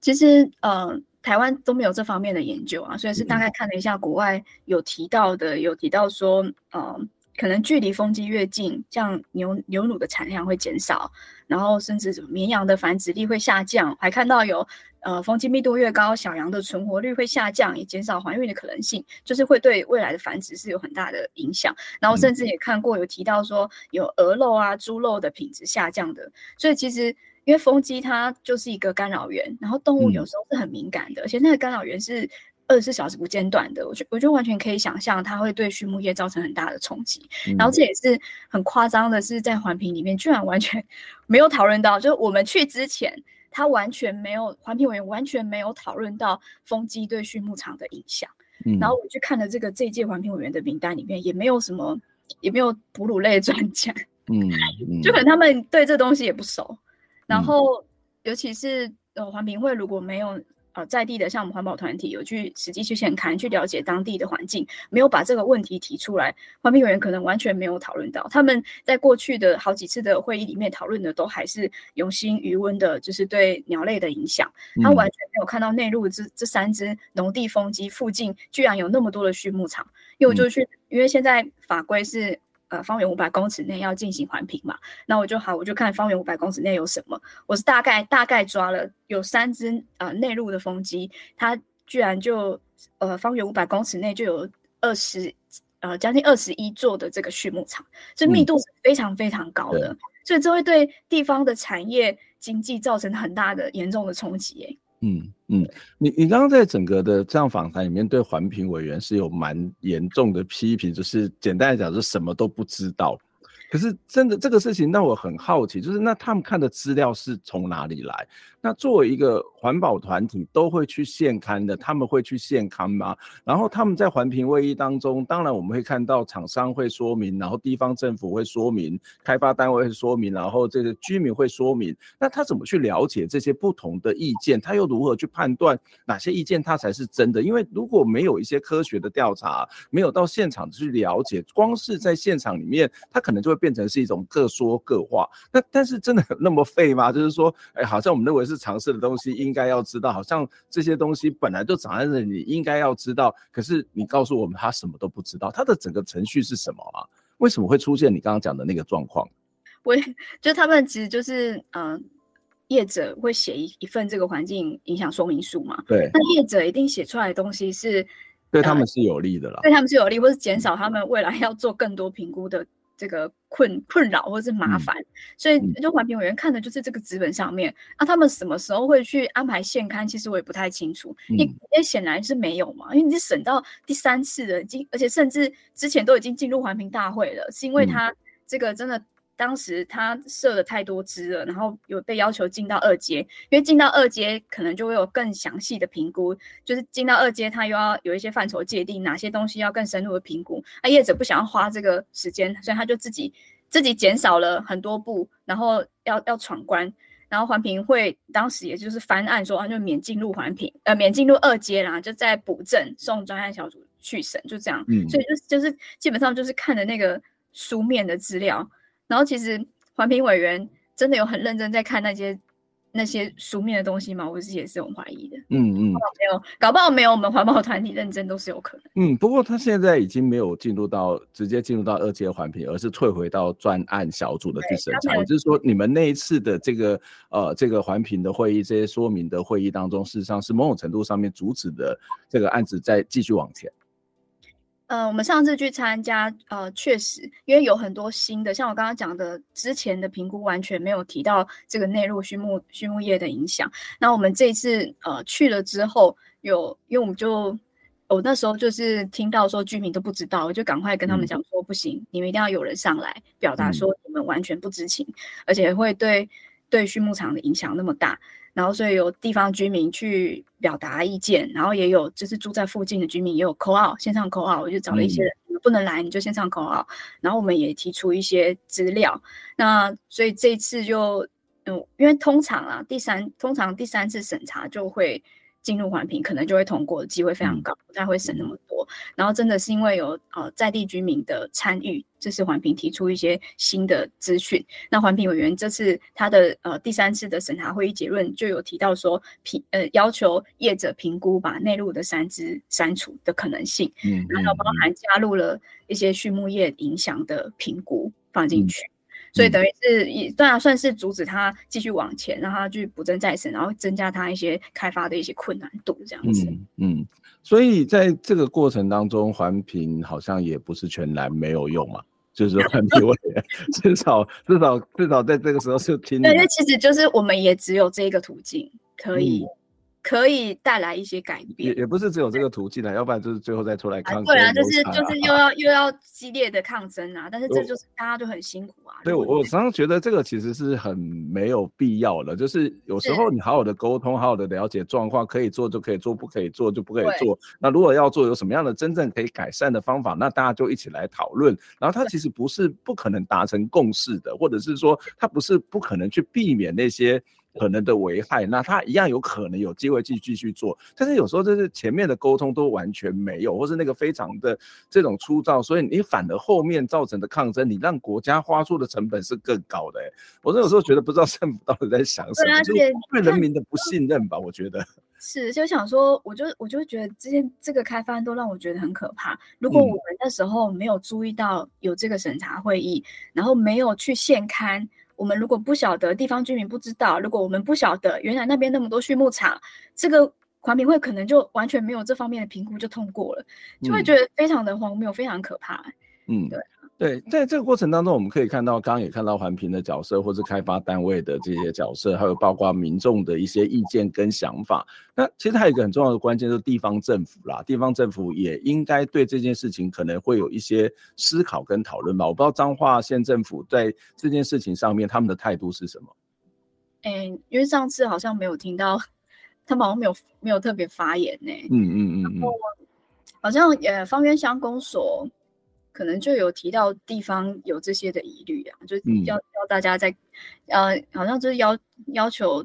其实呃，台湾都没有这方面的研究啊，所以是大概看了一下国外有提到的，有提到说呃。可能距离风机越近，这样牛牛乳的产量会减少，然后甚至绵羊的繁殖力会下降。还看到有，呃，风机密度越高，小羊的存活率会下降，也减少怀孕的可能性，就是会对未来的繁殖是有很大的影响。然后甚至也看过有提到说，有鹅肉啊、猪肉的品质下降的。所以其实因为风机它就是一个干扰源，然后动物有时候是很敏感的，嗯、而且那个干扰源是二十四小时不间断的。我觉我觉得完全可以想象，它会对畜牧业造成很大的冲击。嗯、然后这也是很夸张的，是在环评里面居然完全 没有讨论到，就是我们去之前，它完全没有环评委员完全没有讨论到风机对畜牧场的影响。嗯、然后我去看了这个这一届环评委员的名单里面，也没有什么，也没有哺乳类专家。嗯，嗯 就可能他们对这东西也不熟。然后，尤其是呃，环评会如果没有呃在地的像我们环保团体有去实际去现勘去了解当地的环境，没有把这个问题提出来，环评委员可能完全没有讨论到。他们在过去的好几次的会议里面讨论的都还是永兴鱼塭的，就是对鸟类的影响。他完全没有看到内陆这这三只农地风机附近居然有那么多的畜牧场。因为我就去，因为现在法规是。呃，方圆五百公尺内要进行环评嘛？那我就好，我就看方圆五百公尺内有什么。我是大概大概抓了有三只呃内陆的风机，它居然就呃方圆五百公尺内就有二十呃将近二十一座的这个畜牧场，这密度是非常非常高的，嗯、所以这会对地方的产业经济造成很大的严重的冲击、欸。嗯嗯，你你刚刚在整个的这样访谈里面，对环评委员是有蛮严重的批评，就是简单来讲，是什么都不知道。可是真的这个事情让我很好奇，就是那他们看的资料是从哪里来？那作为一个环保团体，都会去现勘的，他们会去现勘吗？然后他们在环评会议当中，当然我们会看到厂商会说明，然后地方政府会说明，开发单位会说明，然后这个居民会说明。那他怎么去了解这些不同的意见？他又如何去判断哪些意见他才是真的？因为如果没有一些科学的调查，没有到现场去了解，光是在现场里面，他可能就会。变成是一种各说各话，那但是真的那么废吗？就是说，哎，好像我们认为是常识的东西，应该要知道，好像这些东西本来就长在这里，应该要知道。可是你告诉我们，他什么都不知道，他的整个程序是什么啊？为什么会出现你刚刚讲的那个状况？我就他们其实就是，嗯、呃，业者会写一一份这个环境影响说明书嘛？对，那业者一定写出来的东西是对他们是有利的啦，对他们是有利，或是减少他们未来要做更多评估的。这个困困扰或者是麻烦，嗯、所以就环评委员看的就是这个纸本上面。那、嗯啊、他们什么时候会去安排现刊？其实我也不太清楚，因为、嗯、显然是没有嘛。因为你是审到第三次了，已经而且甚至之前都已经进入环评大会了，是因为他这个真的。当时他设了太多支了，然后有被要求进到二阶，因为进到二阶可能就会有更详细的评估，就是进到二阶他又要有一些范畴界定，哪些东西要更深入的评估。那业者不想要花这个时间，所以他就自己自己减少了很多步，然后要要闯关，然后环评会当时也就是翻案说，啊就免进入环评，呃，免进入二阶啦，就在补正送专案小组去审，就这样。嗯，所以就就是基本上就是看的那个书面的资料。然后其实环评委员真的有很认真在看那些那些书面的东西吗？我自己也是很怀疑的。嗯嗯，没有，搞不好没有我们环保团体认真都是有可能。嗯，不过他现在已经没有进入到直接进入到二阶环评，而是退回到专案小组的去审查。也就是说，你们那一次的这个呃这个环评的会议，这些说明的会议当中，事实上是某种程度上面阻止的这个案子再继续往前。呃，我们上次去参加，呃，确实，因为有很多新的，像我刚刚讲的，之前的评估完全没有提到这个内陆畜牧畜牧业的影响。那我们这次呃去了之后，有，因为我们就，我那时候就是听到说居民都不知道，我就赶快跟他们讲说，不行，嗯、你们一定要有人上来表达说你们完全不知情，嗯、而且会对对畜牧场的影响那么大。然后，所以有地方居民去表达意见，然后也有就是住在附近的居民也有 call out 线上 call out，我就找了一些人，嗯、不能来你就线上 call out，然后我们也提出一些资料。那所以这一次就嗯，因为通常啊，第三通常第三次审查就会。进入环评可能就会通过的机会非常高，不太会审那么多。然后真的是因为有呃在地居民的参与，这次环评提出一些新的资讯。那环评委员这次他的呃第三次的审查会议结论就有提到说评呃要求业者评估把内陆的三只删除的可能性，嗯，然后包含加入了一些畜牧业影响的评估放进去。嗯所以等于是也当然算是阻止他继续往前，让他去补正再生，然后增加他一些开发的一些困难度这样子。嗯嗯，所以在这个过程当中，环评好像也不是全然没有用嘛。就是环评 至少至少至少在这个时候是听。对，因为其实就是我们也只有这个途径可以。嗯可以带来一些改变，也也不是只有这个途径的，要不然就是最后再出来抗争。对啊，就是就是又要又要激烈的抗争啊！但是这就是大家就很辛苦啊。对，我我常常觉得这个其实是很没有必要的，就是有时候你好好的沟通，好好的了解状况，可以做就可以做，不可以做就不可以做。那如果要做，有什么样的真正可以改善的方法，那大家就一起来讨论。然后它其实不是不可能达成共识的，或者是说它不是不可能去避免那些。可能的危害，那他一样有可能有机会继继续做，但是有时候就是前面的沟通都完全没有，或是那个非常的这种粗糙，所以你反而后面造成的抗争，你让国家花出的成本是更高的。我有时候觉得不知道政府到底在想什么，就是对人民的不信任吧？我觉得 是，就想说，我就我就觉得这些这个开发案都让我觉得很可怕。如果我们那时候没有注意到有这个审查会议，然后没有去现勘。我们如果不晓得，地方居民不知道，如果我们不晓得，原来那边那么多畜牧场，这个环评会可能就完全没有这方面的评估就通过了，就会觉得非常的荒谬，非常可怕。嗯，对。对，在这个过程当中，我们可以看到，刚刚也看到环评的角色，或是开发单位的这些角色，还有包括民众的一些意见跟想法。那其实还有一个很重要的关键，就是地方政府啦。地方政府也应该对这件事情可能会有一些思考跟讨论吧。我不知道彰化县政府在这件事情上面他们的态度是什么？哎，因为上次好像没有听到，他们好像没有没有特别发言呢。嗯嗯嗯嗯。好像呃，方圆乡公所。可能就有提到地方有这些的疑虑啊，就要要大家在，嗯、呃，好像就是要要求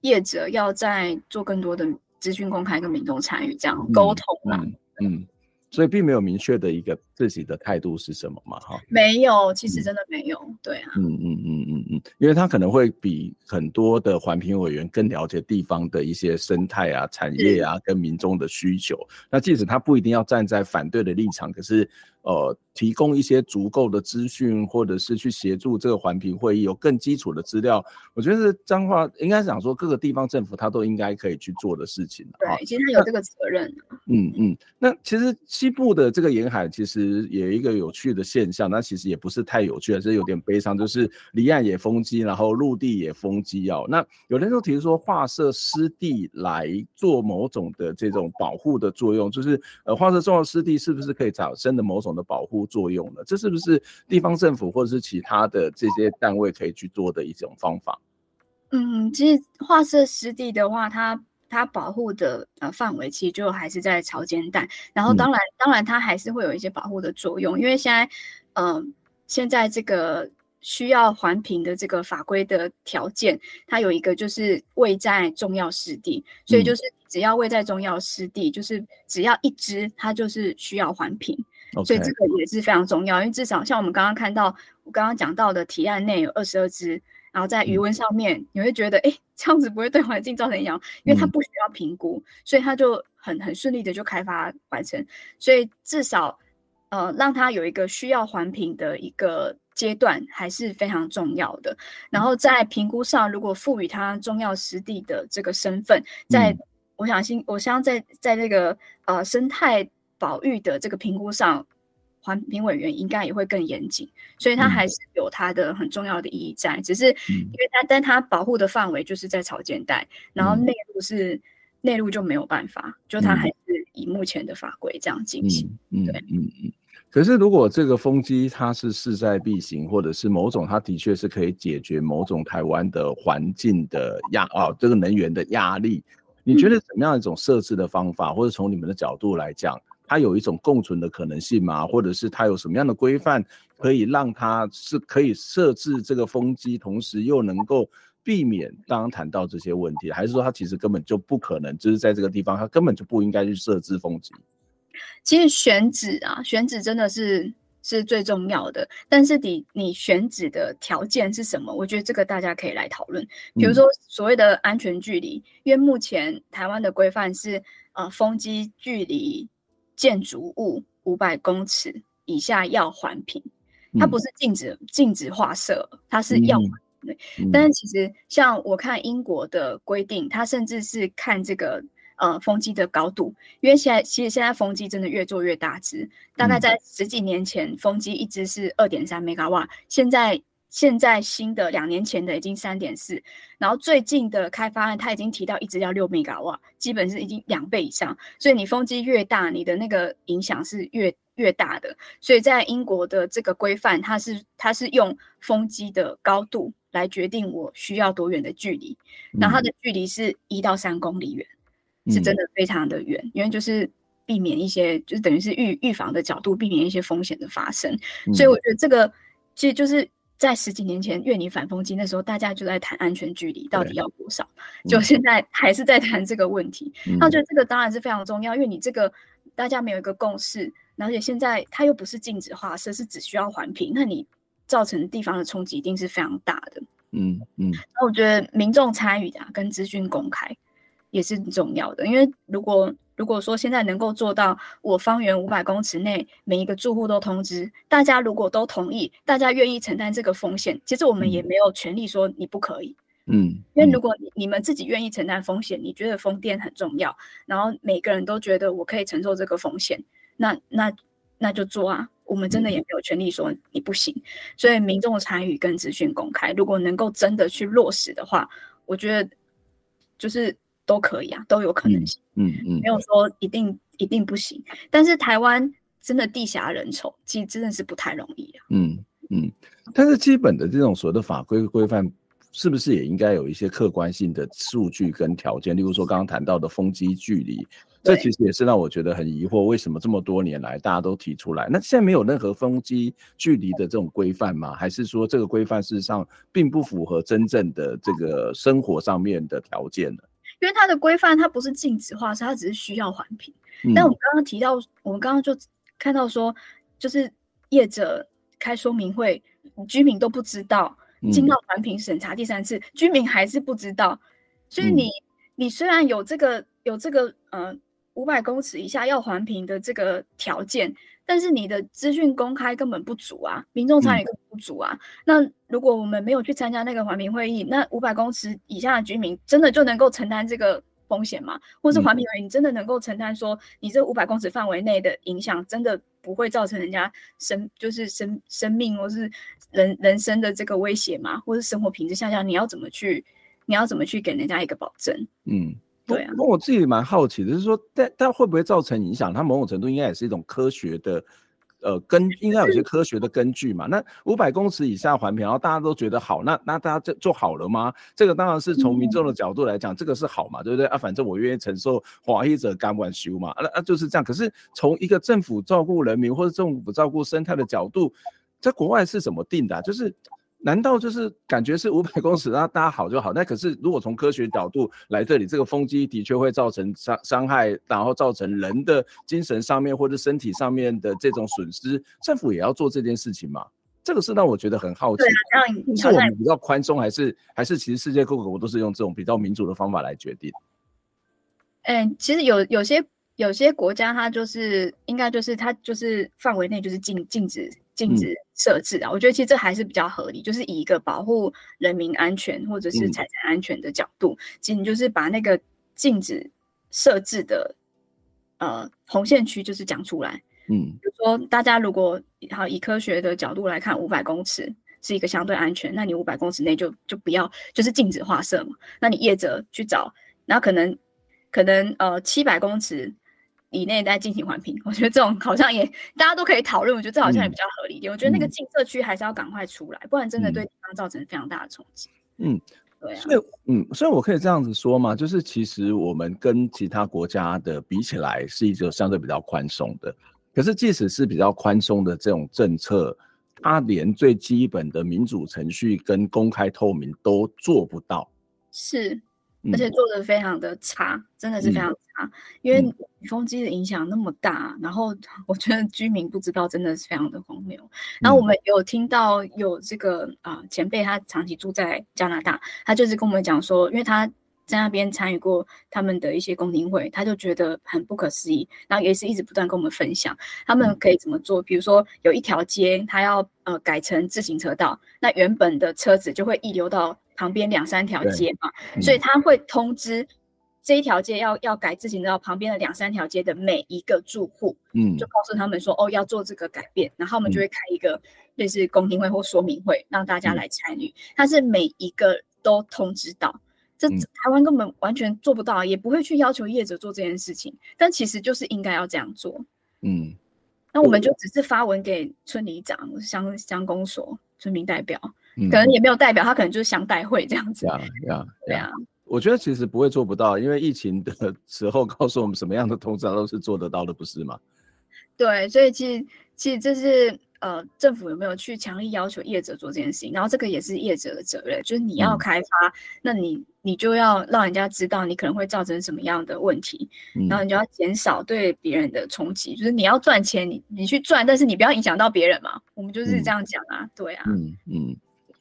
业者要再做更多的资讯公开跟民众参与，这样沟通啊，嗯。嗯所以并没有明确的一个自己的态度是什么嘛？哈，没有，其实真的没有，嗯、对啊，嗯嗯嗯嗯嗯，因为他可能会比很多的环评委员更了解地方的一些生态啊、产业啊跟民众的需求。那即使他不一定要站在反对的立场，可是呃，提供一些足够的资讯，或者是去协助这个环评会议有更基础的资料，我觉得是彰化应该讲说各个地方政府他都应该可以去做的事情。对，其实他有这个责任。嗯嗯，那其实。西部的这个沿海其实也有一个有趣的现象，那其实也不是太有趣，而是有点悲伤，就是离岸也封基，然后陆地也封基哦。那有人就提出说，划设湿地来做某种的这种保护的作用，就是呃，划设重要湿地是不是可以产生的某种的保护作用呢？这是不是地方政府或者是其他的这些单位可以去做的一种方法？嗯，其实划设湿地的话，它。它保护的呃范围其实就还是在潮间带，然后当然、嗯、当然它还是会有一些保护的作用，因为现在嗯、呃、现在这个需要环评的这个法规的条件，它有一个就是位在重要湿地，所以就是只要位在重要湿地，嗯、就是只要一只它就是需要环评.所以这个也是非常重要，因为至少像我们刚刚看到我刚刚讲到的提案内有二十二只。然后在余温上面，你会觉得，哎，这样子不会对环境造成影响，因为它不需要评估，所以它就很很顺利的就开发完成。所以至少，呃，让它有一个需要环评的一个阶段，还是非常重要的。然后在评估上，如果赋予它重要实地的这个身份，在我想信，我相信在在那个呃生态保育的这个评估上。环评委员应该也会更严谨，所以它还是有它的很重要的意义在。嗯、只是因为它，但它保护的范围就是在草间带，然后内陆是内陆就没有办法，就它还是以目前的法规这样进行。嗯、对，嗯嗯。可是如果这个风机它是势在必行，或者是某种它的确是可以解决某种台湾的环境的压啊，这个能源的压力，你觉得怎么样一种设置的方法，嗯、或者从你们的角度来讲？它有一种共存的可能性吗？或者是它有什么样的规范可以让它是可以设置这个风机，同时又能够避免刚刚谈到这些问题？还是说它其实根本就不可能，就是在这个地方它根本就不应该去设置风机？其实选址啊，选址真的是是最重要的。但是你你选址的条件是什么？我觉得这个大家可以来讨论。比如说所谓的安全距离，嗯、因为目前台湾的规范是呃风机距离。建筑物五百公尺以下要环评，它不是禁止禁止画设，它是要环评。但是其实像我看英国的规定，它甚至是看这个呃风机的高度，因为现在其实现在风机真的越做越大只，大概在十几年前风机一只是二点三 mega 瓦，现在。现在新的两年前的已经三点四，然后最近的开发案它已经提到一直要六米瓦，基本是已经两倍以上。所以你风机越大，你的那个影响是越越大的。所以在英国的这个规范，它是它是用风机的高度来决定我需要多远的距离，然后它的距离是一到三公里远，嗯、是真的非常的远，因为就是避免一些就是等于是预预防的角度，避免一些风险的发生。所以我觉得这个其实就是。在十几年前，越拟反风机那时候，大家就在谈安全距离到底要多少，就现在还是在谈这个问题。那我觉得这个当然是非常重要，因为你这个大家没有一个共识，而且现在它又不是禁止画设，是只需要环评，那你造成地方的冲击一定是非常大的。嗯嗯。那我觉得民众参与啊，跟资讯公开也是很重要的，因为如果如果说现在能够做到，我方圆五百公尺内每一个住户都通知，大家如果都同意，大家愿意承担这个风险，其实我们也没有权利说你不可以。嗯，因为如果你们自己愿意承担风险，你觉得风电很重要，然后每个人都觉得我可以承受这个风险，那那那就做啊。我们真的也没有权利说你不行。所以民众参与跟资讯公开，如果能够真的去落实的话，我觉得就是。都可以啊，都有可能性。嗯嗯，嗯，没有说一定一定不行。但是台湾真的地狭人稠，其实真的是不太容易啊。嗯嗯，但是基本的这种所谓的法规规范，是不是也应该有一些客观性的数据跟条件？例如说刚刚谈到的风机距离，这其实也是让我觉得很疑惑，为什么这么多年来大家都提出来，那现在没有任何风机距离的这种规范吗？还是说这个规范事实上并不符合真正的这个生活上面的条件呢？因为它的规范，它不是禁止画设，它只是需要环评。嗯、但我们刚刚提到，我们刚刚就看到说，就是业者开说明会，居民都不知道，进到环评审查第三次，嗯、居民还是不知道。所以你、嗯、你虽然有这个有这个呃五百公尺以下要环评的这个条件。但是你的资讯公开根本不足啊，民众参与根本不足啊。嗯、那如果我们没有去参加那个环评会议，那五百公尺以下的居民真的就能够承担这个风险吗？或是环评会议，你真的能够承担说，你这五百公尺范围内的影响真的不会造成人家生就是生生命或是人人生的这个威胁吗？或是生活品质下降，你要怎么去你要怎么去给人家一个保证？嗯。对啊，那我自己蛮好奇的，就是说，但但会不会造成影响？它某种程度应该也是一种科学的，呃，根应该有些科学的根据嘛。那五百公尺以下环评，然后大家都觉得好，那那大家就就好了吗？这个当然是从民众的角度来讲，嗯、这个是好嘛，对不对啊？反正我愿意承受华裔者甘愿修嘛，啊啊就是这样。可是从一个政府照顾人民或者政府照顾生态的角度，在国外是怎么定的、啊？就是。难道就是感觉是五百 公尺，那大家好就好？那可是如果从科学角度来这里，这个风机的确会造成伤伤害，然后造成人的精神上面或者身体上面的这种损失，政府也要做这件事情吗？这个是让我觉得很好奇。是我们比较宽松，还是还是其实世界各国都是用这种比较民主的方法来决定？嗯，其实有有些有些国家，它就是应该就是它就是范围内就是禁禁止。禁止设置啊，嗯、我觉得其实这还是比较合理，就是以一个保护人民安全或者是财产安全的角度，嗯、其实你就是把那个禁止设置的呃红线区就是讲出来，嗯，比如说大家如果好以科学的角度来看，五百公尺是一个相对安全，那你五百公尺内就就不要就是禁止画设嘛，那你业者去找，然后可能可能呃七百公尺。以内在进行环评，我觉得这种好像也大家都可以讨论。我觉得这好像也比较合理一点。嗯、我觉得那个禁设区还是要赶快出来，嗯、不然真的对地方造成非常大的冲击。嗯，对啊。所以，嗯，所以我可以这样子说嘛，就是其实我们跟其他国家的比起来，是一个相对比较宽松的。可是，即使是比较宽松的这种政策，它连最基本的民主程序跟公开透明都做不到。是。而且做的非常的差，嗯、真的是非常差，嗯、因为风机的影响那么大，嗯、然后我觉得居民不知道，真的是非常的荒谬。嗯、然后我们有听到有这个啊、呃、前辈，他长期住在加拿大，他就是跟我们讲说，因为他在那边参与过他们的一些公听会，他就觉得很不可思议，然后也是一直不断跟我们分享他们可以怎么做，比如说有一条街，他要呃改成自行车道，那原本的车子就会溢流到。旁边两三条街嘛，嗯、所以他会通知这一条街要要改自行车道旁边的两三条街的每一个住户，嗯，就告诉他们说，哦，要做这个改变，然后我们就会开一个类似公听会或说明会，让大家来参与。他、嗯、是每一个都通知到，这台湾根本完全做不到，也不会去要求业者做这件事情，但其实就是应该要这样做，嗯。那我们就只是发文给村里长、乡乡公所、村民代表，可能也没有代表，他可能就是想代会这样子。对啊。我觉得其实不会做不到，因为疫情的时候告诉我们什么样的通知都是做得到的，不是吗？对，所以其实其实这是呃，政府有没有去强力要求业者做这件事情？然后这个也是业者的责任，就是你要开发，嗯、那你你就要让人家知道你可能会造成什么样的问题，嗯、然后你就要减少对别人的冲击。就是你要赚钱，你你去赚，但是你不要影响到别人嘛。我们就是这样讲啊，嗯、对啊，嗯嗯。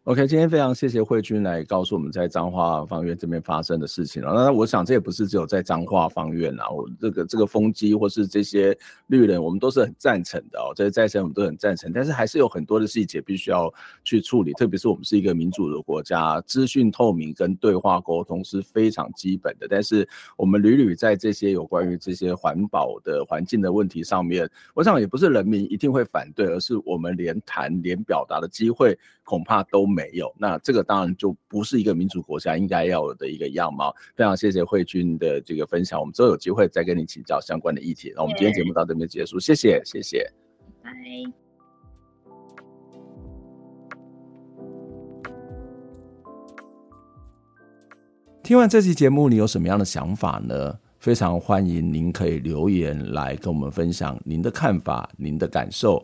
OK，今天非常谢谢慧君来告诉我们在彰化方院这边发生的事情了。那我想这也不是只有在彰化方院啊，我这个这个风机或是这些绿人，我们都是很赞成的哦。这些再生我们都很赞成，但是还是有很多的细节必须要去处理。特别是我们是一个民主的国家，资讯透明跟对话沟通是非常基本的。但是我们屡屡在这些有关于这些环保的环境的问题上面，我想也不是人民一定会反对，而是我们连谈连表达的机会恐怕都没有，那这个当然就不是一个民主国家应该要有的一个样貌。非常谢谢慧君的这个分享，我们之后有机会再跟你请教相关的议题。那我们今天节目到这边结束，谢谢，谢谢，拜。听完这期节目，你有什么样的想法呢？非常欢迎您可以留言来跟我们分享您的看法、您的感受。